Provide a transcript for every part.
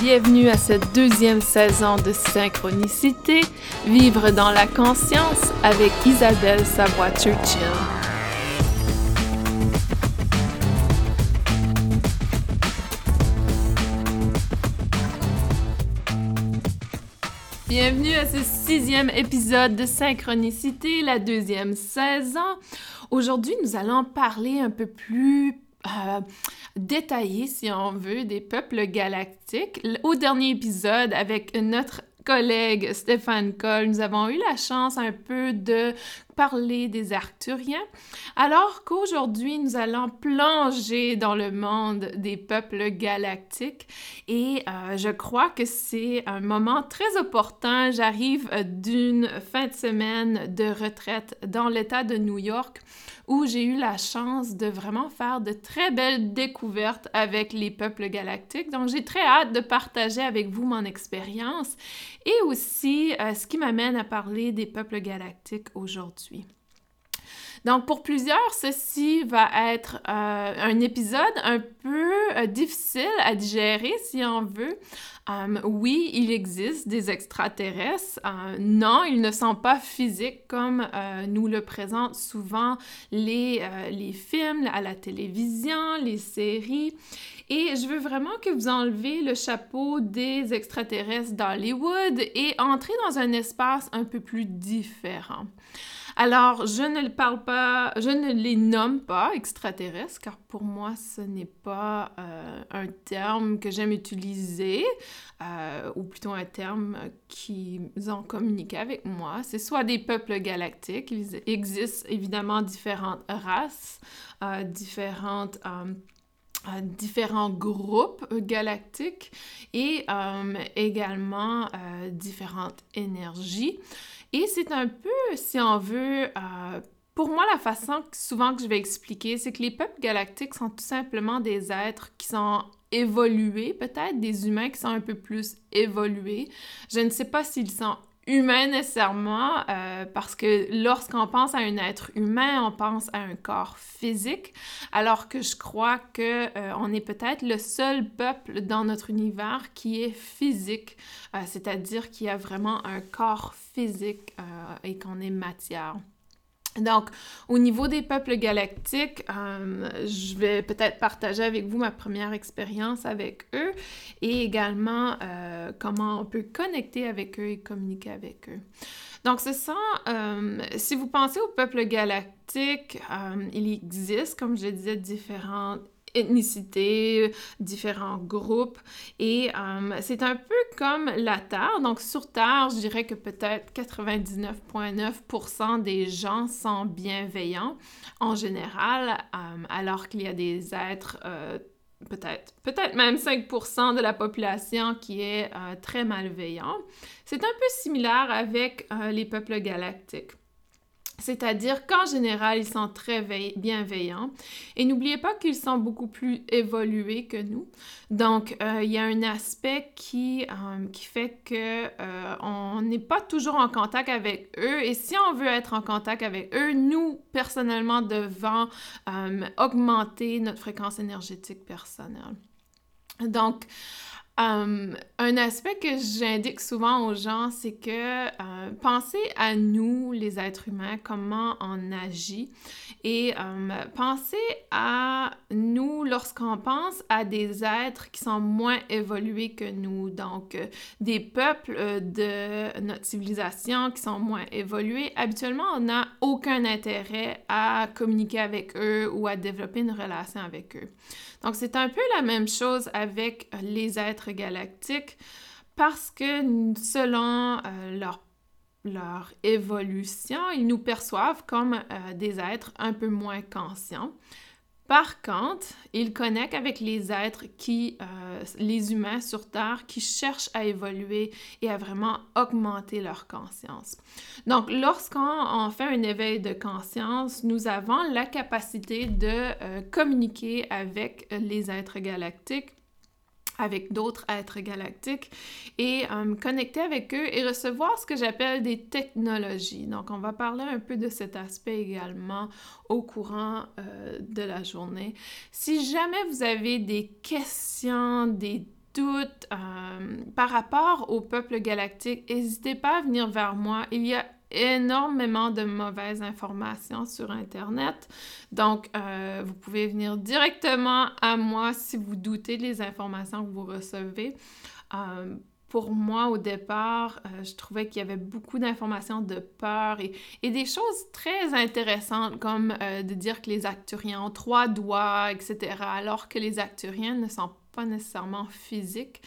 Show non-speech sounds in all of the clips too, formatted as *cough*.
Bienvenue à cette deuxième saison de Synchronicité, Vivre dans la conscience avec Isabelle Savoie-Churchill. Bienvenue à ce sixième épisode de Synchronicité, la deuxième saison. Aujourd'hui, nous allons parler un peu plus euh, détaillé, si on veut, des peuples galactiques. Au dernier épisode, avec notre collègue Stéphane Cole, nous avons eu la chance un peu de parler des Arcturiens, alors qu'aujourd'hui nous allons plonger dans le monde des peuples galactiques et euh, je crois que c'est un moment très opportun. J'arrive d'une fin de semaine de retraite dans l'État de New York où j'ai eu la chance de vraiment faire de très belles découvertes avec les peuples galactiques. Donc, j'ai très hâte de partager avec vous mon expérience et aussi euh, ce qui m'amène à parler des peuples galactiques aujourd'hui. Donc, pour plusieurs, ceci va être euh, un épisode un peu euh, difficile à digérer, si on veut. Euh, oui, il existe des extraterrestres. non, ils ne sont pas physiques comme nous le présentent souvent les, les films à la télévision, les séries. Et je veux vraiment que vous enlevez le chapeau des extraterrestres d'Hollywood et entrez dans un espace un peu plus différent. Alors, je ne parle pas, je ne les nomme pas extraterrestres, car pour moi, ce n'est pas euh, un terme que j'aime utiliser, euh, ou plutôt un terme qui ont communiqué avec moi. C'est soit des peuples galactiques, il existe évidemment différentes races, euh, différentes différents groupes galactiques et également différentes énergies. Et c'est un peu, si on veut, euh, pour moi, la façon souvent que je vais expliquer, c'est que les peuples galactiques sont tout simplement des êtres qui sont évolués, peut-être des humains qui sont un peu plus évolués. Je ne sais pas s'ils sont humain nécessairement, euh, parce que lorsqu'on pense à un être humain, on pense à un corps physique, alors que je crois que euh, on est peut-être le seul peuple dans notre univers qui est physique, euh, c'est-à-dire qui a vraiment un corps physique et qu'on est matière. Donc, au niveau des peuples galactiques, euh, je vais peut-être partager avec vous ma première expérience avec eux et également euh, comment on peut connecter avec eux et communiquer avec eux. Donc, c'est ça. Euh, si vous pensez aux peuples galactiques, il existe, comme je disais, différentes ethnicités, différents groupes. Et euh, c'est un peu comme la Terre. Donc, sur Terre, je dirais que peut-être 99,9% des gens sont bienveillants en général, euh, alors qu'il y a des êtres... Euh, peut-être, peut-être même 5% de la population qui est très malveillant. C'est un peu similaire avec les peuples galactiques. C'est-à-dire qu'en général, ils sont très bienveillants. Et n'oubliez pas qu'ils sont beaucoup plus évolués que nous. Donc, euh, il y a un aspect qui, euh, fait que euh, on n'est pas toujours en contact avec eux. Et si on veut être en contact avec eux, nous, personnellement, devons augmenter notre fréquence énergétique personnelle. Donc, Um, un aspect que j'indique souvent aux gens, c'est que euh, pensez à nous, les êtres humains, comment on agit et um, pensez à nous lorsqu'on pense à des êtres qui sont moins évolués que nous, donc euh, des peuples euh, de notre civilisation qui sont moins évolués. Habituellement, on n'a aucun intérêt à communiquer avec eux ou à développer une relation avec eux. Donc, c'est un peu la même chose avec les êtres galactiques parce que selon euh, leur, leur, évolution, ils nous perçoivent comme euh, des êtres un peu moins conscients. Par contre, ils connectent avec les êtres qui, euh, les humains sur Terre, qui cherchent à évoluer et à vraiment augmenter leur conscience. Donc, lorsqu'on fait un éveil de conscience, nous avons la capacité de communiquer avec les êtres galactiques avec d'autres êtres galactiques et euh, connecter avec eux et recevoir ce que j'appelle des technologies. Donc, on va parler un peu de cet aspect également au courant euh, de la journée. Si jamais vous avez des questions, des doutes par rapport au peuple galactique, n'hésitez pas à venir vers moi. Il y a énormément de mauvaises informations sur Internet. Donc, euh, vous pouvez venir directement à moi si vous doutez des informations que vous recevez. Euh, pour moi, au départ, euh, je trouvais qu'il y avait beaucoup d'informations de peur et, et, des choses très intéressantes comme de dire que les Acturiens ont trois doigts, etc., alors que les Acturiens ne sont pas nécessairement physiques.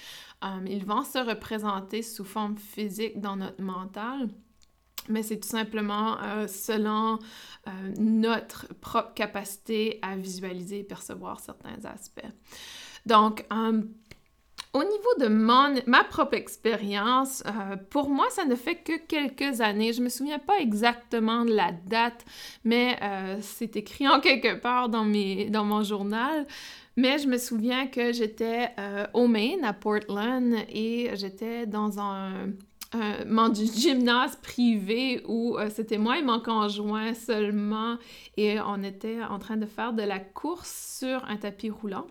ils vont se représenter sous forme physique dans notre mental mais c'est tout simplement euh, selon euh, notre propre capacité à visualiser et percevoir certains aspects. Donc, euh, au niveau de mon, ma propre expérience, pour moi, ça ne fait que quelques années. Je ne me souviens pas exactement de la date, mais c'est écrit en quelque part dans, mes, dans mon journal. Mais je me souviens que j'étais au Maine, à Portland, et j'étais dans un, euh, mon gymnase privé où euh, c'était moi et mon conjoint seulement et on était en train de faire de la course sur un tapis roulant.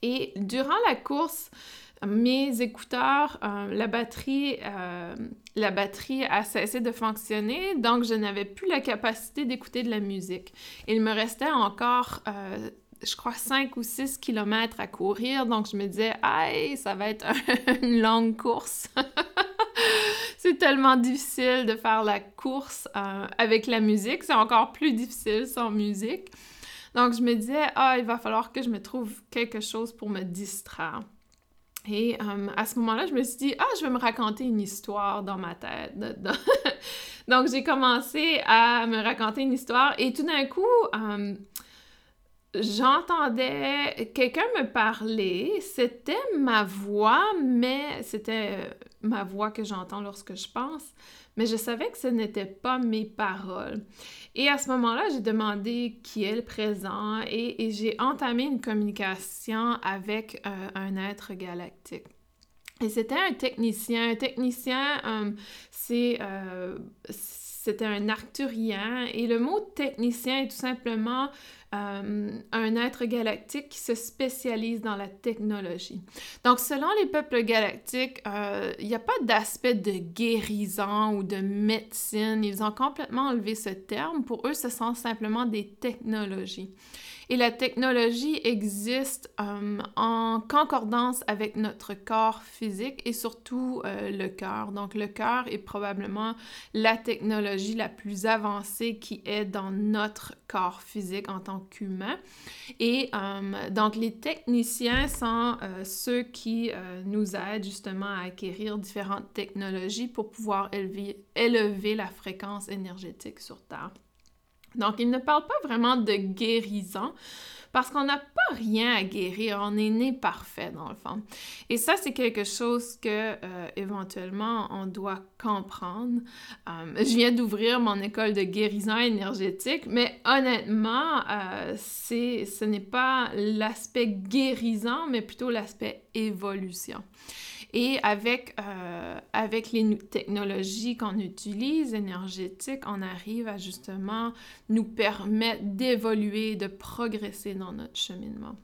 Et durant la course, mes écouteurs, euh, la batterie, la batterie a cessé de fonctionner, donc je n'avais plus la capacité d'écouter de la musique. Il me restait encore je crois, 5 ou 6 kilomètres à courir. Donc, je me disais, aïe, ça va être *laughs* une longue course. *laughs* c'est tellement difficile de faire la course euh, avec la musique. C'est encore plus difficile sans musique. Donc, je me disais, ah, il va falloir que je me trouve quelque chose pour me distraire. Et euh, à ce moment-là, je me suis dit, ah, je vais me raconter une histoire dans ma tête. *laughs* Donc, j'ai commencé à me raconter une histoire et tout d'un coup, euh, j'entendais quelqu'un me parler, c'était ma voix, mais c'était ma voix que j'entends lorsque je pense, mais je savais que ce n'était pas mes paroles. Et à ce moment-là, j'ai demandé qui est le présent et, j'ai entamé une communication avec euh, un être galactique. Et c'était un technicien. Un technicien, euh, c'est c'était un arcturien et le mot technicien est tout simplement euh, un être galactique qui se spécialise dans la technologie. Donc, selon les peuples galactiques, euh, il n'y a pas d'aspect de guérison ou de médecine. Ils ont complètement enlevé ce terme. Pour eux, ce sont simplement des technologies. Et la technologie existe euh, en concordance avec notre corps physique et surtout euh, le cœur. Donc le cœur est probablement la technologie la plus avancée qui est dans notre corps physique en tant qu'humain. Et euh, donc les techniciens sont ceux qui nous aident justement à acquérir différentes technologies pour pouvoir élever, élever la fréquence énergétique sur Terre. Donc, il ne parle pas vraiment de guérison parce qu'on n'a pas rien à guérir, on est né parfait dans le fond. Et ça, c'est quelque chose que euh, éventuellement on doit comprendre. Euh, *laughs* je viens d'ouvrir mon école de guérison énergétique, mais honnêtement, euh, ce n'est pas l'aspect guérison, mais plutôt l'aspect évolution. Et avec, euh, avec les technologies qu'on utilise, énergétiques, on arrive à justement nous permettre d'évoluer, de progresser dans notre cheminement.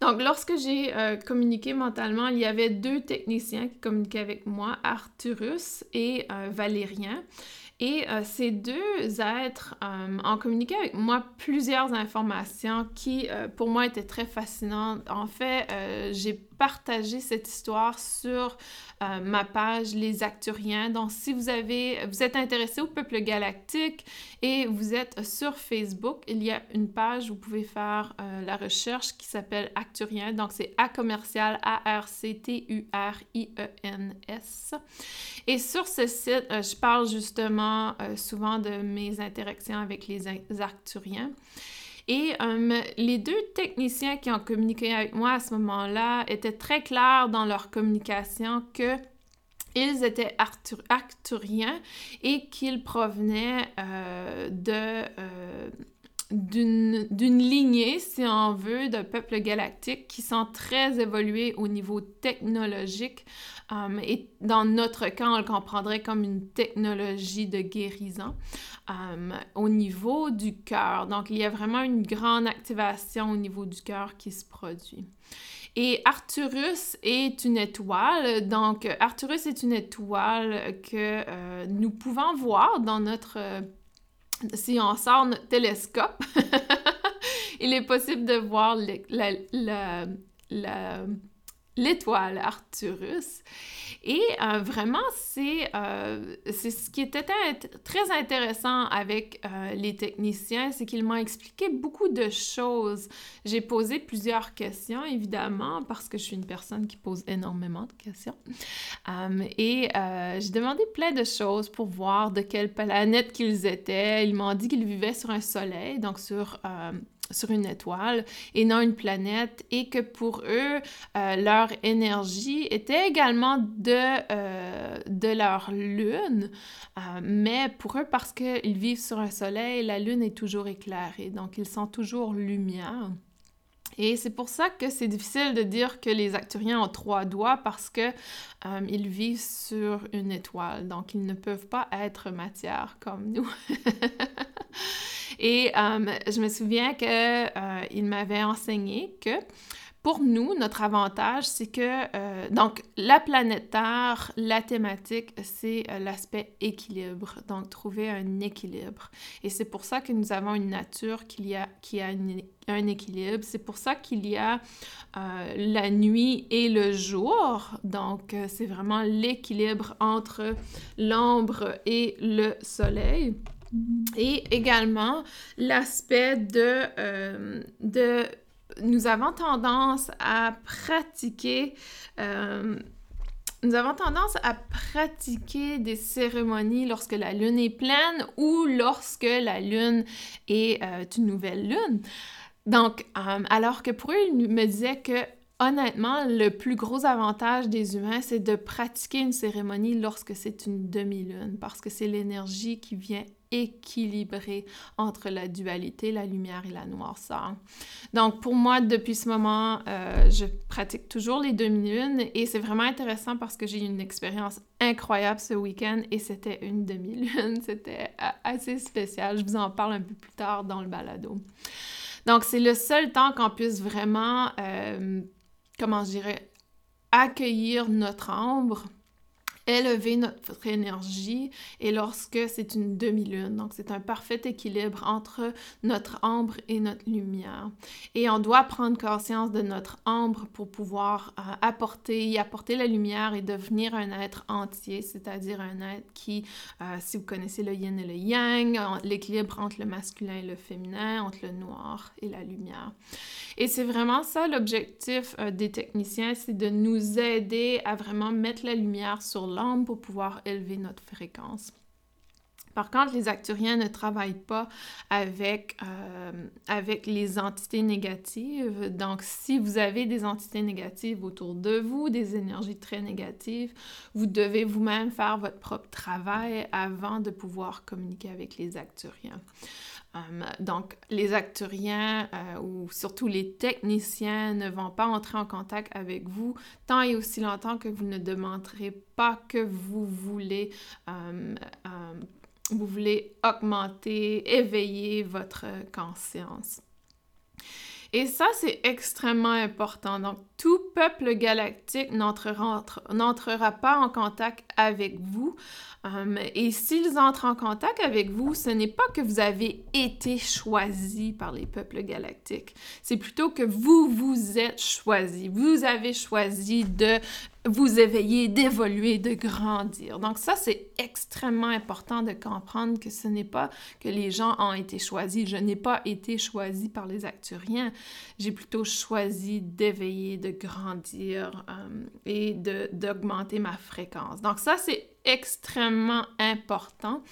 Donc, lorsque j'ai euh, communiqué mentalement, il y avait deux techniciens qui communiquaient avec moi, Arthurus et euh, Valérien. Et euh, ces deux êtres euh, ont communiqué avec moi plusieurs informations qui, euh, pour moi, étaient très fascinantes. En fait, j'ai partagé cette histoire sur euh, ma page Les Acturiens. Donc, si vous avez, vous êtes intéressé au peuple galactique et vous êtes sur Facebook, il y a une page où vous pouvez faire euh, la recherche qui s'appelle Acturiens. Donc, c'est A commercial A-R-C-T-U-R-I-E-N-S. Et sur ce site, euh, je parle justement souvent de mes interactions avec les Acturiens. Et euh, les deux techniciens qui ont communiqué avec moi à ce moment-là étaient très clairs dans leur communication que ils étaient arcturiens et qu'ils provenaient euh, de, euh, d'une lignée, si on veut, de peuples galactiques qui sont très évolués au niveau technologique. Um, et dans notre cas, on le comprendrait comme une technologie de guérison um, au niveau du cœur. Donc, il y a vraiment une grande activation au niveau du cœur qui se produit. Et Arcturus est une étoile. Donc, Arcturus est une étoile que euh, nous pouvons voir dans notre... si on sort notre télescope, *laughs* il est possible de voir l'étoile Arcturus. Et euh, vraiment, euh, c'est ce qui était très intéressant avec euh, les techniciens, c'est qu'ils m'ont expliqué beaucoup de choses. J'ai posé plusieurs questions, évidemment, parce que je suis une personne qui pose énormément de questions. et j'ai demandé plein de choses pour voir de quelle planète qu'ils étaient. Ils m'ont dit qu'ils vivaient sur un soleil, donc sur sur une étoile et non une planète et que pour eux, euh, leur énergie était également de, euh, leur lune, euh, mais pour eux, parce qu'ils vivent sur un soleil, la lune est toujours éclairée, donc ils sont toujours lumière. Et c'est pour ça que c'est difficile de dire que les acturiens ont trois doigts parce que ils vivent sur une étoile, donc ils ne peuvent pas être matière comme nous. *laughs* Et euh, je me souviens qu'il euh, m'avait enseigné que pour nous, notre avantage, c'est que, euh, donc, la planète Terre, la thématique, c'est l'aspect équilibre, donc trouver un équilibre. Et c'est pour ça que nous avons une nature qui a, qui a un équilibre. C'est pour ça qu'il y a la nuit et le jour. Donc, c'est vraiment l'équilibre entre l'ombre et le soleil. Et également l'aspect de, euh, de... Nous avons tendance à pratiquer... Euh, nous avons tendance à pratiquer des cérémonies lorsque la lune est pleine ou lorsque la lune est euh, une nouvelle lune. Donc, alors que pour eux, ils me disaient que honnêtement, le plus gros avantage des humains, c'est de pratiquer une cérémonie lorsque c'est une demi-lune, parce que c'est l'énergie qui vient équilibré entre la dualité, la lumière et la noirceur. Donc pour moi, depuis ce moment, euh, je pratique toujours les demi-lunes et c'est vraiment intéressant parce que j'ai eu une expérience incroyable ce week-end et c'était une demi-lune. *laughs* C'était euh, assez spécial. Je vous en parle un peu plus tard dans le balado. Donc c'est le seul temps qu'on puisse vraiment, euh, comment je dirais, accueillir notre ombre élever notre énergie et lorsque c'est une demi-lune. Donc, c'est un parfait équilibre entre notre ombre et notre lumière. Et on doit prendre conscience de notre ombre pour pouvoir euh, apporter, y apporter la lumière et devenir un être entier, c'est-à-dire un être qui, euh, si vous connaissez le yin et le yang, l'équilibre entre le masculin et le féminin, entre le noir et la lumière. Et c'est vraiment ça l'objectif euh, des techniciens, c'est de nous aider à vraiment mettre la lumière sur pour pouvoir élever notre fréquence. Par contre, les acturiens ne travaillent pas avec, euh, avec les entités négatives. Donc, si vous avez des entités négatives autour de vous, des énergies très négatives, vous devez vous-même faire votre propre travail avant de pouvoir communiquer avec les acturiens. Um, donc, les acturiens euh, ou surtout les techniciens ne vont pas entrer en contact avec vous tant et aussi longtemps que vous ne demanderez pas que vous voulez, um, vous voulez augmenter, éveiller votre conscience. Et ça, c'est extrêmement important. Donc, tout peuple galactique n'entrera pas en contact avec vous. Hum, et s'ils entrent en contact avec vous, ce n'est pas que vous avez été choisi par les peuples galactiques. C'est plutôt que vous, vous êtes choisi. Vous avez choisi de vous éveiller, d'évoluer, de grandir. Donc ça, c'est extrêmement important de comprendre que ce n'est pas que les gens ont été choisis. Je n'ai pas été choisi par les acturiens. J'ai plutôt choisi d'éveiller, de grandir euh, et d'augmenter ma fréquence. Donc ça, c'est extrêmement important.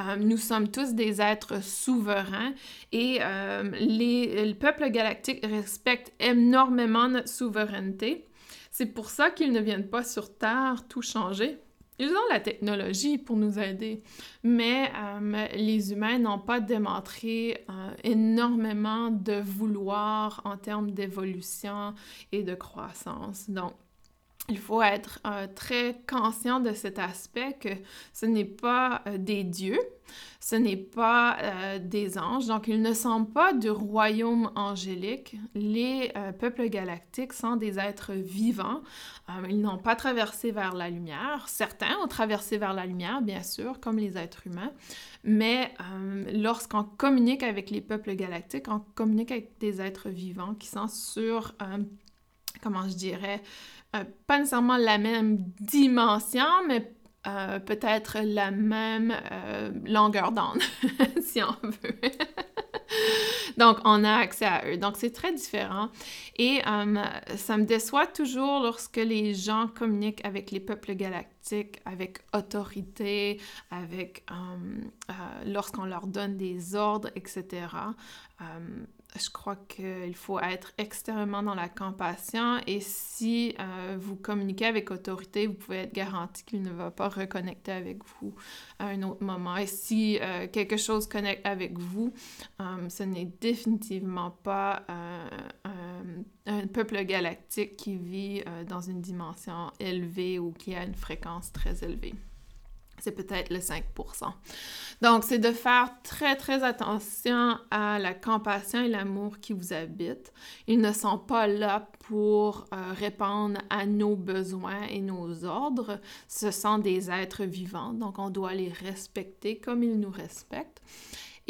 Euh, nous sommes tous des êtres souverains et euh, les, le peuple galactique respecte énormément notre souveraineté. C'est pour ça qu'ils ne viennent pas sur Terre tout changer. ils ont la technologie pour nous aider, mais euh, les humains n'ont pas démontré énormément de vouloir en termes d'évolution et de croissance. Donc, il faut être euh, très conscient de cet aspect que ce n'est pas euh, des dieux, ce n'est pas euh, des anges, donc ils ne sont pas du royaume angélique. Les peuples galactiques sont des êtres vivants. ils n'ont pas traversé vers la lumière. Certains ont traversé vers la lumière, bien sûr, comme les êtres humains, mais lorsqu'on communique avec les peuples galactiques, on communique avec des êtres vivants qui sont sur, comment je dirais, euh, pas nécessairement la même dimension, mais euh, peut-être la même euh, longueur d'onde, *laughs* si on veut. Donc, on a accès à eux. Donc, c'est très différent. Et ça me déçoit toujours lorsque les gens communiquent avec les peuples galactiques, avec autorité, avec lorsqu'on leur donne des ordres, etc je crois qu'il faut être extrêmement dans la compassion et si euh, vous communiquez avec autorité, vous pouvez être garanti qu'il ne va pas reconnecter avec vous à un autre moment. Et si euh, quelque chose connecte avec vous, euh, ce n'est définitivement pas un peuple galactique qui vit dans une dimension élevée ou qui a une fréquence très élevée c'est peut-être le 5% Donc, c'est de faire très, très attention à la compassion et l'amour qui vous habitent. Ils ne sont pas là pour euh, répondre à nos besoins et nos ordres. Ce sont des êtres vivants, donc on doit les respecter comme ils nous respectent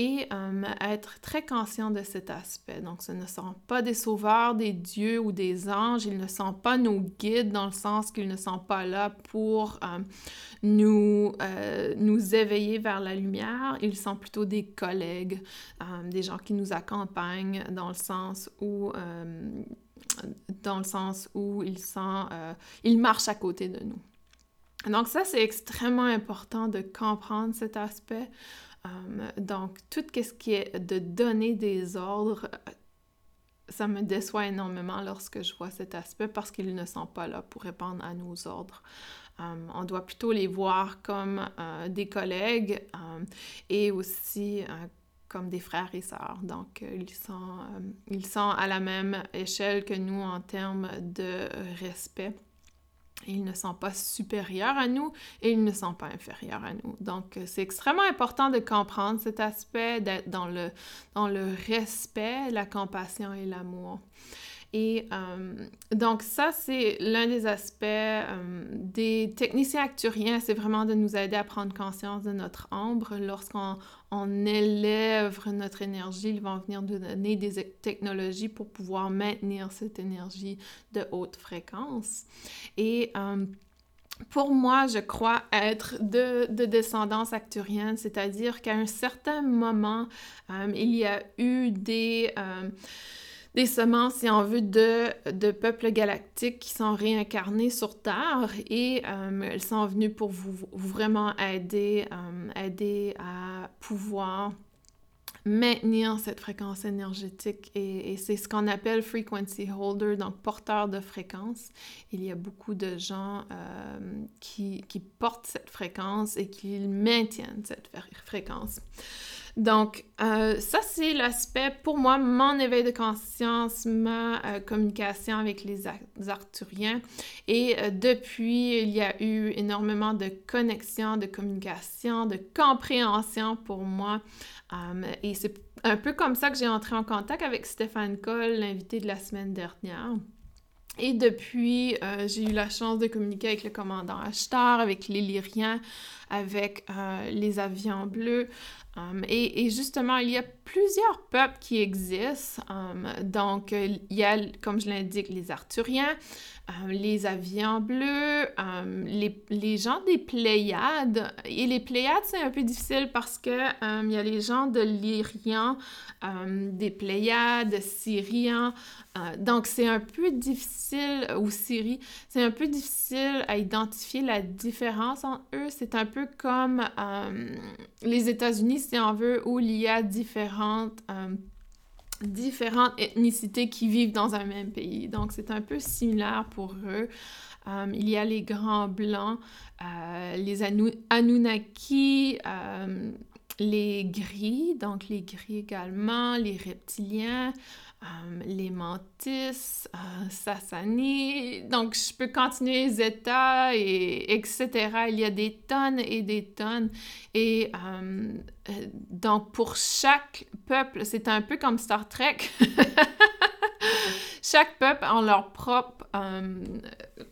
et euh, être très conscient de cet aspect. Donc, ce ne sont pas des sauveurs, des dieux ou des anges, ils ne sont pas nos guides dans le sens qu'ils ne sont pas là pour euh, nous, euh, nous éveiller vers la lumière, ils sont plutôt des collègues, des gens qui nous accompagnent dans le sens où dans le sens où ils sont, ils marchent à côté de nous. Donc ça, c'est extrêmement important de comprendre cet aspect. Euh, donc, tout ce qui est de donner des ordres, euh, ça me déçoit énormément lorsque je vois cet aspect parce qu'ils ne sont pas là pour répondre à nos ordres. Euh, on doit plutôt les voir comme des collègues et aussi comme des frères et sœurs. Donc, ils, sont, ils sont à la même échelle que nous en termes de respect. Ils ne sont pas supérieurs à nous et ils ne sont pas inférieurs à nous. Donc, euh, c'est extrêmement important de comprendre cet aspect, d'être dans le, dans le respect, la compassion et l'amour. Et euh, donc ça, c'est l'un des aspects euh, des techniciens acturiens, c'est vraiment de nous aider à prendre conscience de notre ombre. Lorsqu'on on élève notre énergie, ils vont venir nous donner des technologies pour pouvoir maintenir cette énergie de haute fréquence. Et euh, pour moi, je crois être de, de descendance acturienne, c'est-à-dire qu'à un certain moment, il y a eu des des semences, si on veut, de, peuples galactiques qui sont réincarnés sur Terre et euh, elles sont venues pour vous, vraiment aider, euh, aider à pouvoir maintenir cette fréquence énergétique et, c'est ce qu'on appelle frequency holder, donc porteur de fréquence. Il y a beaucoup de gens euh, qui, portent cette fréquence et qui maintiennent cette fréquence. Donc, euh, ça, c'est l'aspect, pour moi, mon éveil de conscience, ma euh, communication avec les Arthuriens. Et euh, depuis, il y a eu énormément de connexion, de communication, de compréhension pour moi. et c'est un peu comme ça que j'ai entré en contact avec Stéphane Cole, l'invité de la semaine dernière. Et depuis, j'ai eu la chance de communiquer avec le commandant Ashtar, avec les Lyriens, avec les avions bleus, Um, et, justement, il y a plusieurs peuples qui existent. Um, donc, il y a, comme je l'indique, les Arthuriens, les avions bleus, les, les, gens des Pléiades. Et les Pléiades, c'est un peu difficile parce que il y a les gens de l'Irien, des Pléiades, Syriens. Euh, donc, c'est un peu difficile, ou Syrie, c'est un peu difficile à identifier la différence entre eux. C'est un peu comme les États-Unis si on veut, où il y a différentes, euh, différentes ethnicités qui vivent dans un même pays. Donc, c'est un peu similaire pour eux. il y a les grands blancs, les Anunnaki, les gris, donc les gris également, les reptiliens, euh, les mantis, euh, Sassani. Donc, je peux continuer états, et, etc. Il y a des tonnes et des tonnes. Et euh, donc, pour chaque peuple, c'est un peu comme Star Trek. *laughs* chaque peuple a leur propre, euh,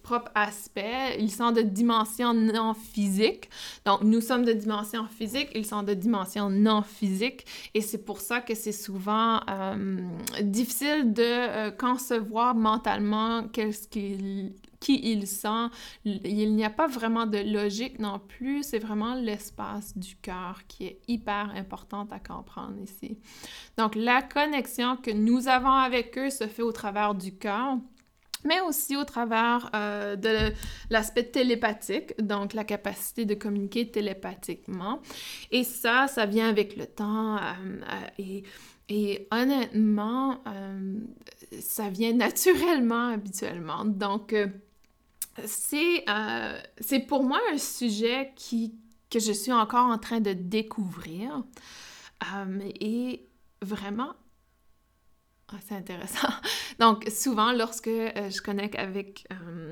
propre aspect. Ils sont de dimension non physique. Donc, nous sommes de dimension physique, ils sont de dimension non physique. Et c'est pour ça que c'est souvent euh, difficile de euh, concevoir mentalement qu'est-ce qu'ils qui il sent. Il n'y a pas vraiment de logique non plus, c'est vraiment l'espace du cœur qui est hyper importante à comprendre ici. Donc la connexion que nous avons avec eux se fait au travers du cœur mais aussi au travers euh, de l'aspect télépathique, donc la capacité de communiquer télépathiquement. Et ça, ça vient avec le temps euh, euh, et, honnêtement, ça vient *laughs* naturellement habituellement. Donc, euh, c'est pour moi un sujet qui, que je suis encore en train de découvrir. Euh, et vraiment, ah, c'est intéressant. *laughs* Donc, souvent, lorsque euh, je connecte avec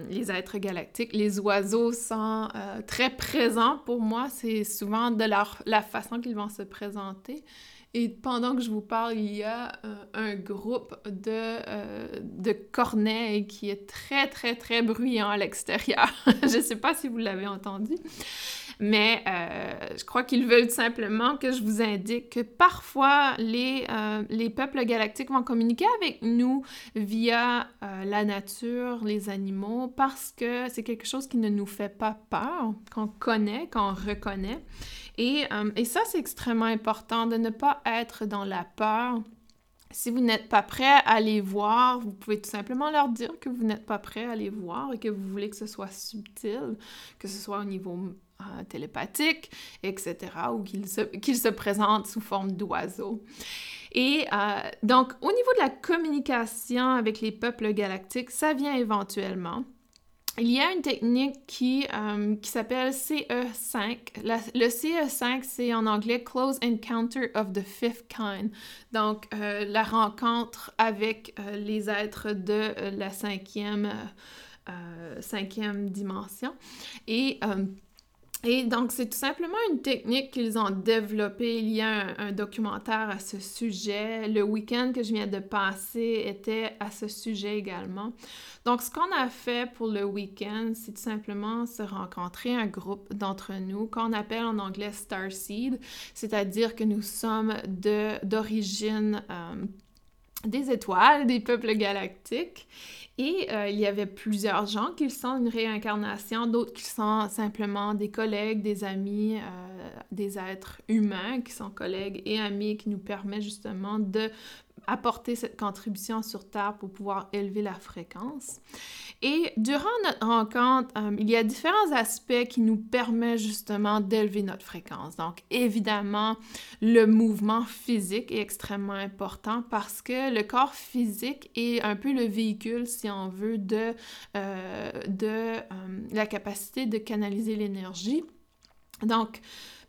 les êtres galactiques, les oiseaux sont très présents pour moi. C'est souvent de leur, la façon qu'ils vont se présenter. Et pendant que je vous parle, il y a euh, un groupe de, euh, de corneilles qui est très, très, très bruyant à l'extérieur. *laughs* je ne sais pas si vous l'avez entendu, mais euh, je crois qu'ils veulent simplement que je vous indique que parfois les, les peuples galactiques vont communiquer avec nous via la nature, les animaux, parce que c'est quelque chose qui ne nous fait pas peur, qu'on connaît, qu'on reconnaît. Euh, et, ça, c'est extrêmement important de ne pas être dans la peur. Si vous n'êtes pas prêt à les voir, vous pouvez tout simplement leur dire que vous n'êtes pas prêt à les voir et que vous voulez que ce soit subtil, que ce soit au niveau euh, télépathique, etc., ou qu'ils se, se présentent sous forme d'oiseaux. Et euh, donc, au niveau de la communication avec les peuples galactiques, ça vient éventuellement. Il y a une technique qui, euh, qui s'appelle CE5. le CE5, c'est en anglais Close Encounter of the Fifth Kind. Donc, euh, la rencontre avec euh, les êtres de la cinquième, cinquième dimension. Et et donc, c'est tout simplement une technique qu'ils ont développée. Il y a un, documentaire à ce sujet. Le week-end que je viens de passer était à ce sujet également. Donc, ce qu'on a fait pour le week-end, c'est tout simplement se rencontrer un groupe d'entre nous qu'on appelle en anglais Starseed, c'est-à-dire que nous sommes d'origine euh, des étoiles, des peuples galactiques. Et euh, il y avait plusieurs gens qui sont une réincarnation, d'autres qui sont simplement des collègues, des amis, euh, des êtres humains qui sont collègues et amis qui nous permettent justement de apporter cette contribution sur Terre pour pouvoir élever la fréquence. Et durant notre rencontre, euh, il y a différents aspects qui nous permettent justement d'élever notre fréquence. Donc, évidemment, le mouvement physique est extrêmement important parce que le corps physique est un peu le véhicule, si on veut, de, euh, de euh, la capacité de canaliser l'énergie. Donc,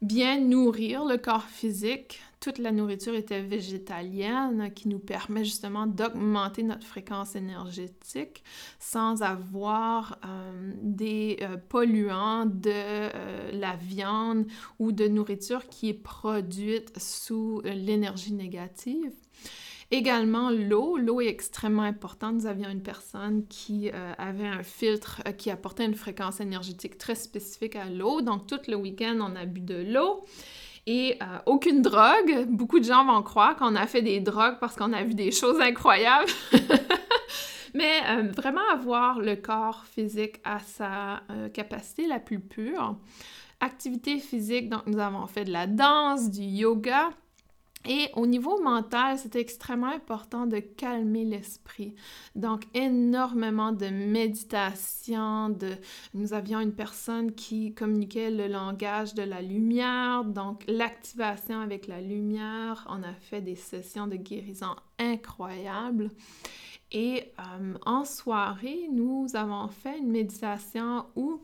bien nourrir le corps physique toute la nourriture était végétalienne, qui nous permet justement d'augmenter notre fréquence énergétique sans avoir euh, des euh, polluants de euh, la viande ou de nourriture qui est produite sous l'énergie négative. Également, l'eau. L'eau est extrêmement importante. Nous avions une personne qui avait un filtre qui apportait une fréquence énergétique très spécifique à l'eau. Donc, tout le week-end, on a bu de l'eau et euh, aucune drogue. Beaucoup de gens vont croire qu'on a fait des drogues parce qu'on a vu des choses incroyables. *laughs* Mais euh, vraiment avoir le corps physique à sa euh, capacité la plus pure. Activité physique, donc nous avons fait de la danse, du yoga, et au niveau mental, c'est extrêmement important de calmer l'esprit. Donc, énormément de méditation. De... Nous avions une personne qui communiquait le langage de la lumière, donc l'activation avec la lumière. On a fait des sessions de guérison incroyables. Et en soirée, nous avons fait une méditation où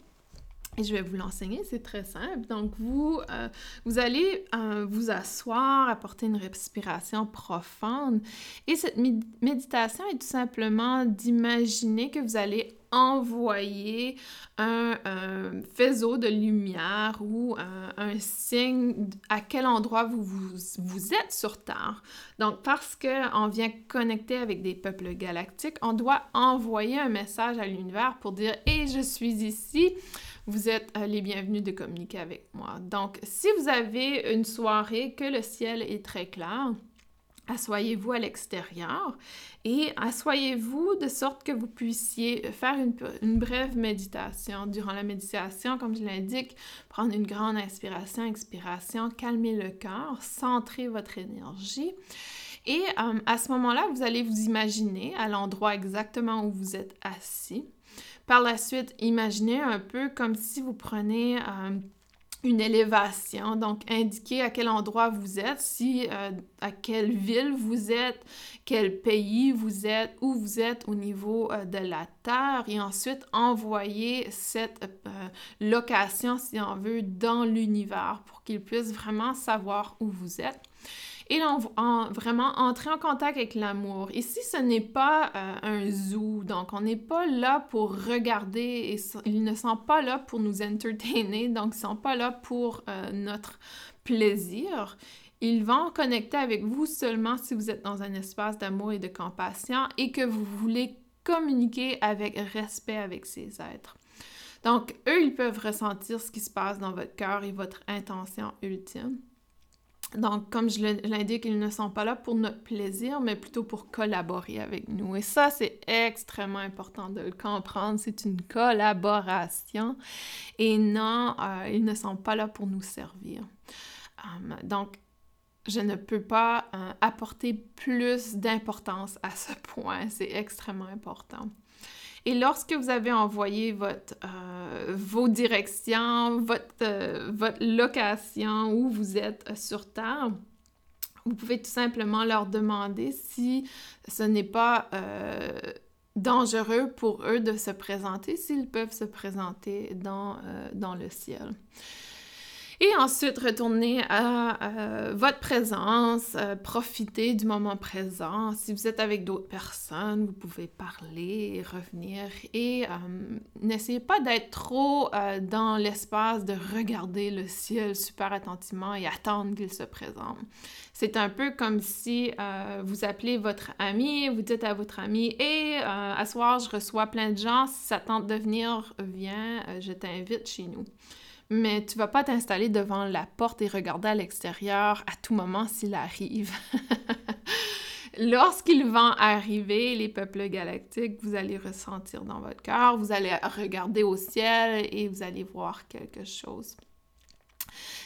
et je vais vous l'enseigner, c'est très simple. Donc, vous, euh, vous allez euh, vous asseoir, apporter une respiration profonde. Et cette méditation est tout simplement d'imaginer que vous allez envoyer un, faisceau de lumière ou un, signe à quel endroit vous, vous, vous, êtes sur Terre. Donc, parce qu'on vient connecter avec des peuples galactiques, on doit envoyer un message à l'univers pour dire « Hé, je suis ici » vous êtes euh, les bienvenus de communiquer avec moi. Donc, si vous avez une soirée que le ciel est très clair, Assoyez-vous à l'extérieur et assoyez-vous de sorte que vous puissiez faire une, brève méditation. Durant la méditation, comme je l'indique, prendre une grande inspiration, expiration, calmer le cœur, centrer votre énergie. Et euh, à ce moment-là, vous allez vous imaginer à l'endroit exactement où vous êtes assis. Par la suite, imaginez un peu comme si vous prenez euh, une élévation, donc indiquez à quel endroit vous êtes, si euh, à quelle ville vous êtes, quel pays vous êtes, où vous êtes au niveau euh, de la Terre, et ensuite envoyez cette location, si on veut, dans l'univers pour qu'il puisse vraiment savoir où vous êtes et en, vraiment entrer en contact avec l'amour. Ici, ce n'est pas euh, un zoo, donc on n'est pas là pour regarder et ils ne sont pas là pour nous entertainer, donc ils ne sont pas là pour euh, notre plaisir. Ils vont connecter avec vous seulement si vous êtes dans un espace d'amour et de compassion et que vous voulez communiquer avec respect avec ces êtres. Donc, eux, ils peuvent ressentir ce qui se passe dans votre cœur et votre intention ultime. Donc, comme je l'indique, ils ne sont pas là pour notre plaisir, mais plutôt pour collaborer avec nous. Et ça, c'est extrêmement important de le comprendre. C'est une collaboration. Et non, euh, ils ne sont pas là pour nous servir. Um, donc, je ne peux pas euh, apporter plus d'importance à ce point. C'est extrêmement important. Et lorsque vous avez envoyé votre, euh, vos directions, votre, euh, votre location où vous êtes sur Terre, vous pouvez tout simplement leur demander si ce n'est pas euh, dangereux pour eux de se présenter, s'ils peuvent se présenter dans, dans le ciel. Et ensuite, retournez à votre présence, euh, profitez du moment présent. Si vous êtes avec d'autres personnes, vous pouvez parler, revenir et euh, n'essayez pas d'être trop euh, dans l'espace de regarder le ciel super attentivement et attendre qu'il se présente. C'est un peu comme si vous appelez votre ami, vous dites à votre ami Et à soir, je reçois plein de gens, si ça tente de venir, viens, je t'invite chez nous mais tu vas pas t'installer devant la porte et regarder à l'extérieur à tout moment s'il arrive. *laughs* Lorsqu'ils vont arriver, les peuples galactiques, vous allez ressentir dans votre cœur, vous allez regarder au ciel et vous allez voir quelque chose.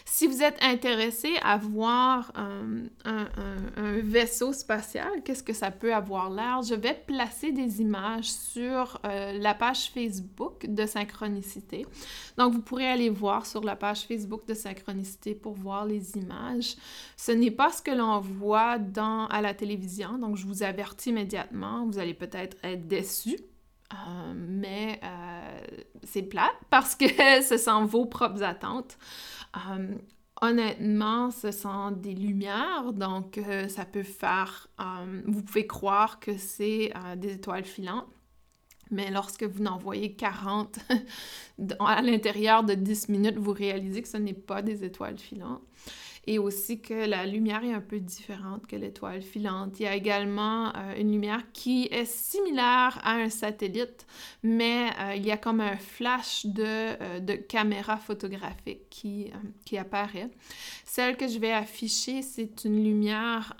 Si vous êtes intéressé à voir euh, un, vaisseau spatial, qu'est-ce que ça peut avoir l'air, je vais placer des images sur euh, la page Facebook de Synchronicité. Donc, vous pourrez aller voir sur la page Facebook de Synchronicité pour voir les images. Ce n'est pas ce que l'on voit à la télévision, donc je vous avertis immédiatement, vous allez peut-être être déçus. Euh, mais c'est plate parce que *laughs* ce sont vos propres attentes. Euh, honnêtement, ce sont des lumières, donc euh, ça peut faire... Euh, vous pouvez croire que c'est des étoiles filantes, mais lorsque vous en voyez 40 *laughs* à l'intérieur de 10 minutes, vous réalisez que ce n'est pas des étoiles filantes et aussi que la lumière est un peu différente que l'étoile filante. Il y a également euh, une lumière qui est similaire à un satellite, mais euh, il y a comme un flash de, euh, de caméra photographique qui, qui apparaît. Celle que je vais afficher, c'est une lumière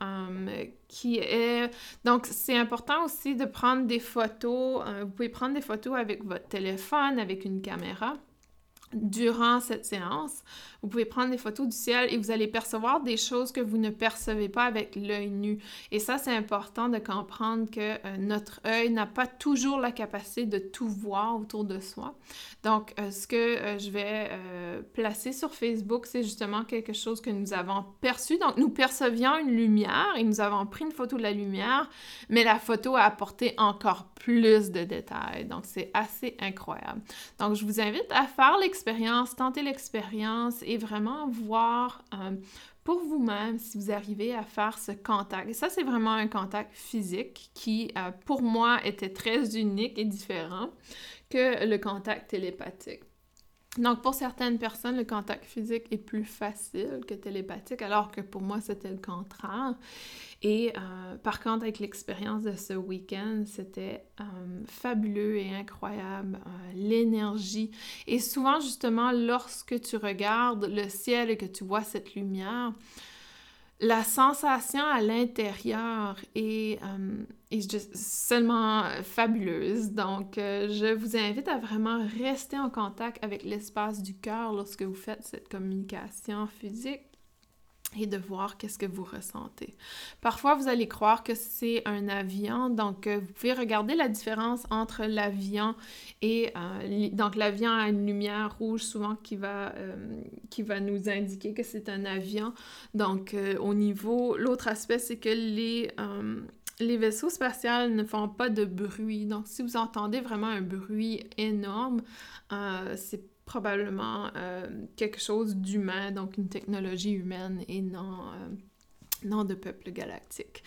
qui est... Donc, c'est important aussi de prendre des photos. vous pouvez prendre des photos avec votre téléphone, avec une caméra durant cette séance, vous pouvez prendre des photos du ciel et vous allez percevoir des choses que vous ne percevez pas avec l'œil nu. Et ça, c'est important de comprendre que euh, notre œil n'a pas toujours la capacité de tout voir autour de soi. Donc, euh, ce que euh, je vais placer sur Facebook, c'est justement quelque chose que nous avons perçu. Donc, nous percevions une lumière et nous avons pris une photo de la lumière, mais la photo a apporté encore plus de détails. Donc, c'est assez incroyable. Donc, je vous invite à faire l'expérience, tenter l'expérience et vraiment voir euh, pour vous-même si vous arrivez à faire ce contact. Et ça, c'est vraiment un contact physique qui, euh, pour moi, était très unique et différent que le contact télépathique. Donc, pour certaines personnes, le contact physique est plus facile que télépathique, alors que pour moi, c'était le contraire. Et euh, par contre, avec l'expérience de ce week-end, c'était euh, fabuleux et incroyable, euh, l'énergie. Et souvent, justement, lorsque tu regardes le ciel et que tu vois cette lumière, la sensation à l'intérieur est, est seulement fabuleuse. Donc, je vous invite à vraiment rester en contact avec l'espace du cœur lorsque vous faites cette communication physique et de voir qu'est-ce que vous ressentez. Parfois, vous allez croire que c'est un avion, donc euh, vous pouvez regarder la différence entre l'avion et euh, donc l'avion a une lumière rouge souvent qui va, euh, qui va nous indiquer que c'est un avion. Donc au niveau, l'autre aspect, c'est que les les vaisseaux spatials ne font pas de bruit. Donc, si vous entendez vraiment un bruit énorme, c'est probablement euh, quelque chose d'humain, donc une technologie humaine et non, euh, de peuple galactique.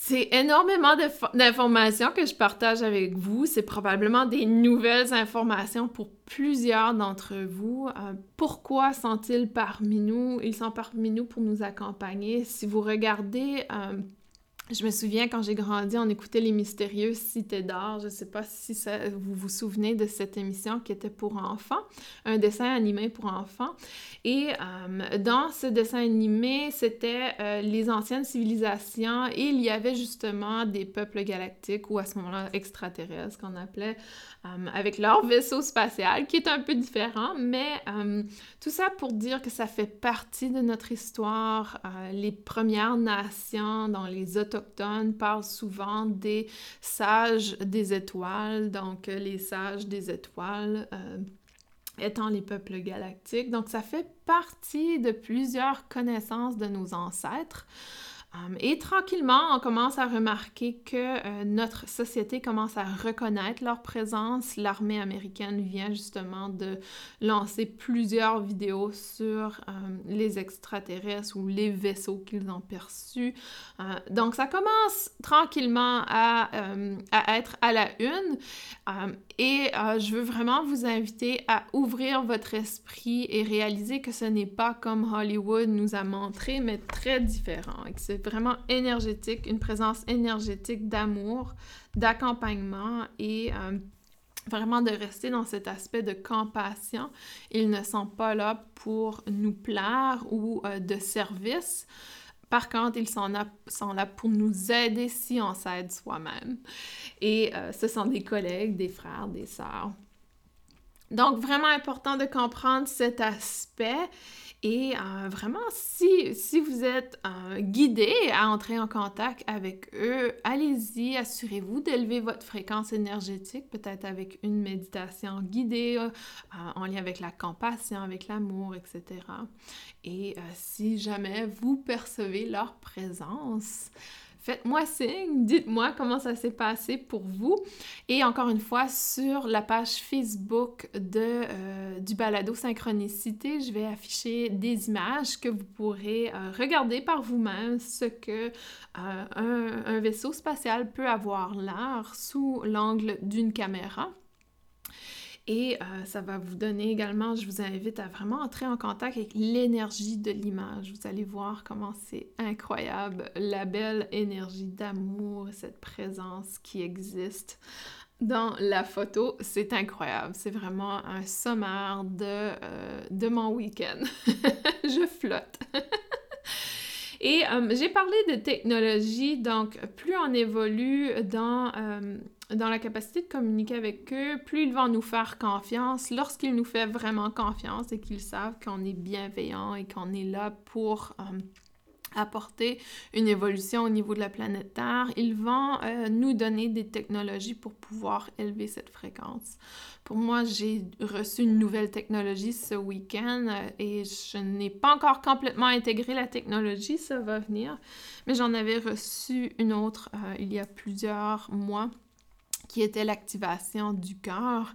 C'est énormément d'informations que je partage avec vous. C'est probablement des nouvelles informations pour plusieurs d'entre vous. Euh, pourquoi sont-ils parmi nous? Ils sont parmi nous pour nous accompagner. Si vous regardez je me souviens quand j'ai grandi, on écoutait Les Mystérieuses Cités d'Or. Je ne sais pas si vous vous souvenez de cette émission qui était pour enfants, un dessin animé pour enfants. Et euh, dans ce dessin animé, c'était euh, les anciennes civilisations et il y avait justement des peuples galactiques ou à ce moment-là extraterrestres qu'on appelait euh, avec leur vaisseau spatial qui est un peu différent, mais tout ça pour dire que ça fait partie de notre histoire. les Premières Nations dans les autochtones autochtones parlent souvent des sages des étoiles, donc euh, les sages des étoiles. Euh, étant les peuples galactiques. Donc, ça fait partie de plusieurs connaissances de nos ancêtres. Um, et tranquillement, on commence à remarquer que euh, notre société commence à reconnaître leur présence. L'armée américaine vient justement de lancer plusieurs vidéos sur um, les extraterrestres ou les vaisseaux qu'ils ont perçus. Euh, donc ça commence tranquillement à, à, être à la une. et euh, je veux vraiment vous inviter à ouvrir votre esprit et réaliser que ce n'est pas comme Hollywood nous a montré, mais très différent. Vraiment énergétique, une présence énergétique d'amour, d'accompagnement et euh, vraiment de rester dans cet aspect de compassion. Ils ne sont pas là pour nous plaire ou euh, de service. Par contre, ils sont là, pour nous aider si on s'aide soi-même. Et euh, ce sont des collègues, des frères, des sœurs. Donc, vraiment important de comprendre cet aspect et euh, vraiment, si, vous êtes euh, guidé à entrer en contact avec eux, allez-y, assurez-vous d'élever votre fréquence énergétique, peut-être avec une méditation guidée euh, en lien avec la compassion, avec l'amour, etc. Et si jamais vous percevez leur présence, Faites-moi signe, dites-moi comment ça s'est passé pour vous. Et encore une fois, sur la page Facebook de, euh, du balado Synchronicité, je vais afficher des images que vous pourrez euh, regarder par vous-même, ce que euh, un, vaisseau spatial peut avoir l'air sous l'angle d'une caméra. Et euh, ça va vous donner également, je vous invite à vraiment entrer en contact avec l'énergie de l'image. Vous allez voir comment c'est incroyable, la belle énergie d'amour, cette présence qui existe dans la photo. C'est incroyable. C'est vraiment un sommaire de, euh, de mon week-end. *laughs* je flotte. *laughs* Et euh, j'ai parlé de technologie, donc plus on évolue dans, dans la capacité de communiquer avec eux, plus ils vont nous faire confiance. Lorsqu'ils nous font vraiment confiance et qu'ils savent qu'on est bienveillant et qu'on est là pour apporter une évolution au niveau de la planète Terre, ils vont euh, nous donner des technologies pour pouvoir élever cette fréquence. Pour moi, j'ai reçu une nouvelle technologie ce week-end euh, et je n'ai pas encore complètement intégré la technologie, ça va venir, mais j'en avais reçu une autre euh, il y a plusieurs mois qui était l'activation du cœur,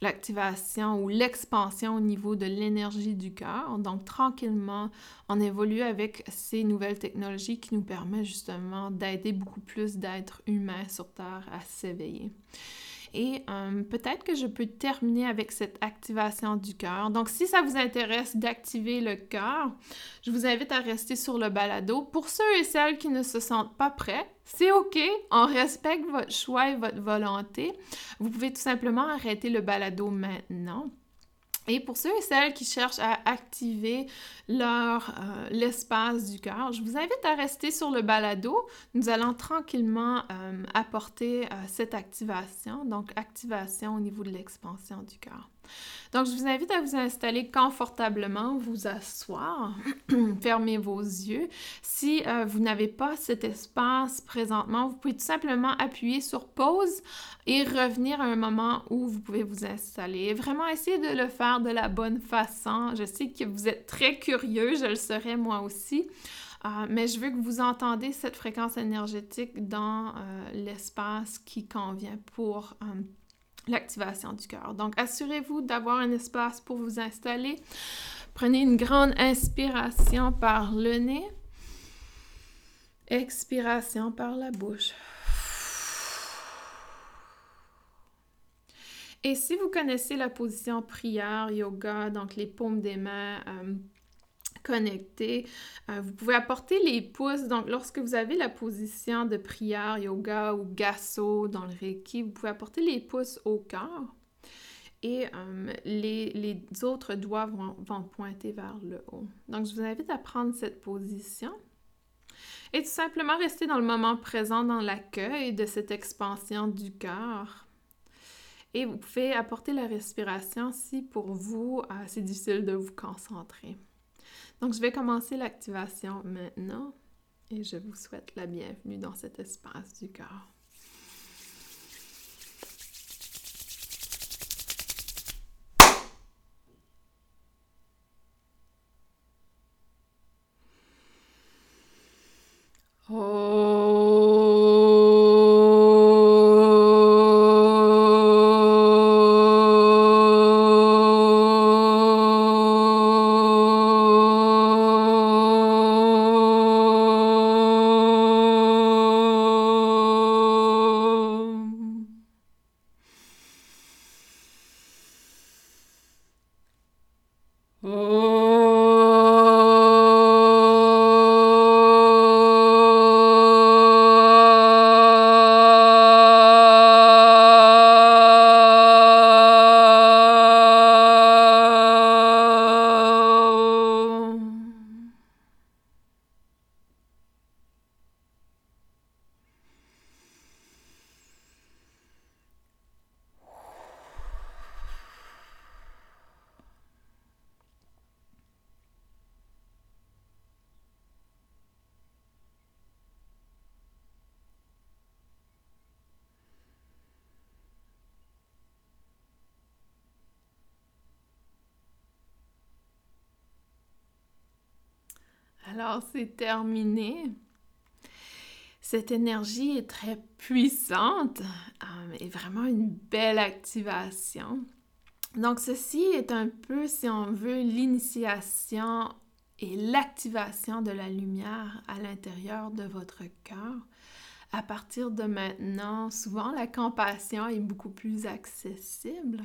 l'activation ou l'expansion au niveau de l'énergie du cœur. Donc, tranquillement, on évolue avec ces nouvelles technologies qui nous permettent justement d'aider beaucoup plus d'êtres humains sur Terre à s'éveiller. Et euh, peut-être que je peux terminer avec cette activation du cœur. Donc, si ça vous intéresse d'activer le cœur, je vous invite à rester sur le balado. Pour ceux et celles qui ne se sentent pas prêts, c'est OK, on respecte votre choix et votre volonté. Vous pouvez tout simplement arrêter le balado maintenant. Et pour ceux et celles qui cherchent à activer euh, l'espace du cœur, je vous invite à rester sur le balado. Nous allons tranquillement euh, apporter euh, cette activation, donc activation au niveau de l'expansion du cœur. Donc, je vous invite à vous installer confortablement, vous asseoir, *clears throat* fermez vos yeux. Si euh, vous n'avez pas cet espace présentement, vous pouvez tout simplement appuyer sur pause et revenir à un moment où vous pouvez vous installer. Vraiment essayer de le faire de la bonne façon. Je sais que vous êtes très curieux, je le serai moi aussi. Euh, mais je veux que vous entendez cette fréquence énergétique dans euh, l'espace qui convient pour l'activation du cœur. Donc, assurez-vous d'avoir un espace pour vous installer. Prenez une grande inspiration par le nez. Expiration par la bouche. Et si vous connaissez la position prière, yoga, donc les paumes des mains, euh, connecté. Euh, vous pouvez apporter les pouces. Donc, lorsque vous avez la position de prière, yoga ou gasso dans le Reiki, vous pouvez apporter les pouces au cœur et euh, les, autres doigts vont, vont, pointer vers le haut. Donc, je vous invite à prendre cette position et tout simplement rester dans le moment présent dans l'accueil de cette expansion du cœur. Et vous pouvez apporter la respiration si pour vous, euh, c'est difficile de vous concentrer. Donc, je vais commencer l'activation maintenant et je vous souhaite la bienvenue dans cet espace du cœur. Alors, c'est terminé. Cette énergie est très puissante euh, et vraiment une belle activation. Donc, ceci est un peu, si on veut, l'initiation et l'activation de la lumière à l'intérieur de votre cœur. À partir de maintenant, souvent la compassion est beaucoup plus accessible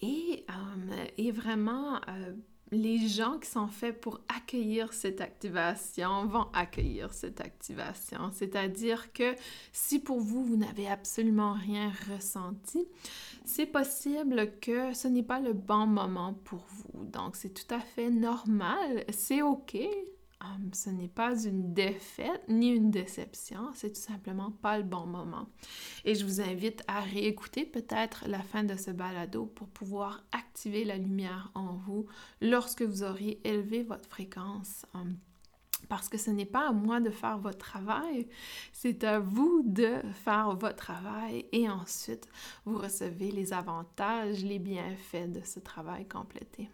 et, euh, vraiment euh, les gens qui sont faits pour accueillir cette activation vont accueillir cette activation. C'est-à-dire que si pour vous, vous n'avez absolument rien ressenti, c'est possible que ce n'est pas le bon moment pour vous. Donc, c'est tout à fait normal. C'est OK. Hum, ce n'est pas une défaite ni une déception, c'est tout simplement pas le bon moment. Et je vous invite à réécouter peut-être la fin de ce balado pour pouvoir activer la lumière en vous lorsque vous aurez élevé votre fréquence. Hum, parce que ce n'est pas à moi de faire votre travail, c'est à vous de faire votre travail et ensuite vous recevez les avantages, les bienfaits de ce travail complété.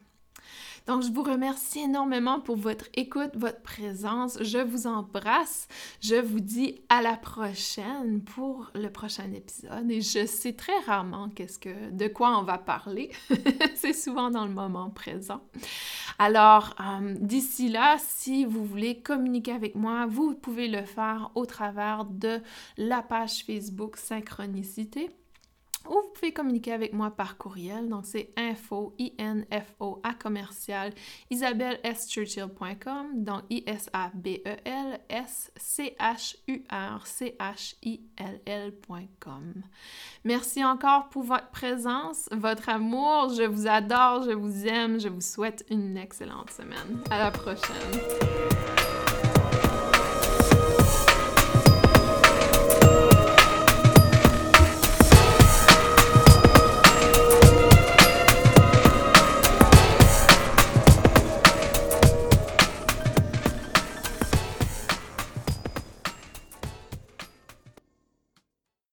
Donc, je vous remercie énormément pour votre écoute, votre présence. Je vous embrasse. Je vous dis à la prochaine pour le prochain épisode. Et je sais très rarement qu'est-ce que, de quoi on va parler. *laughs* C'est souvent dans le moment présent. Alors, euh, d'ici là, si vous voulez communiquer avec moi, vous pouvez le faire au travers de la page Facebook Synchronicité ou vous pouvez communiquer avec moi par courriel. Donc, c'est info, I-N-F-O, à commercial, isabelleschurchill.com. Donc, I-S-A-B-E-L-S-C-H-U-R-C-H-I-L-L.com. Merci encore pour votre présence, votre amour. Je vous adore, je vous aime. Je vous souhaite une excellente semaine. À la prochaine.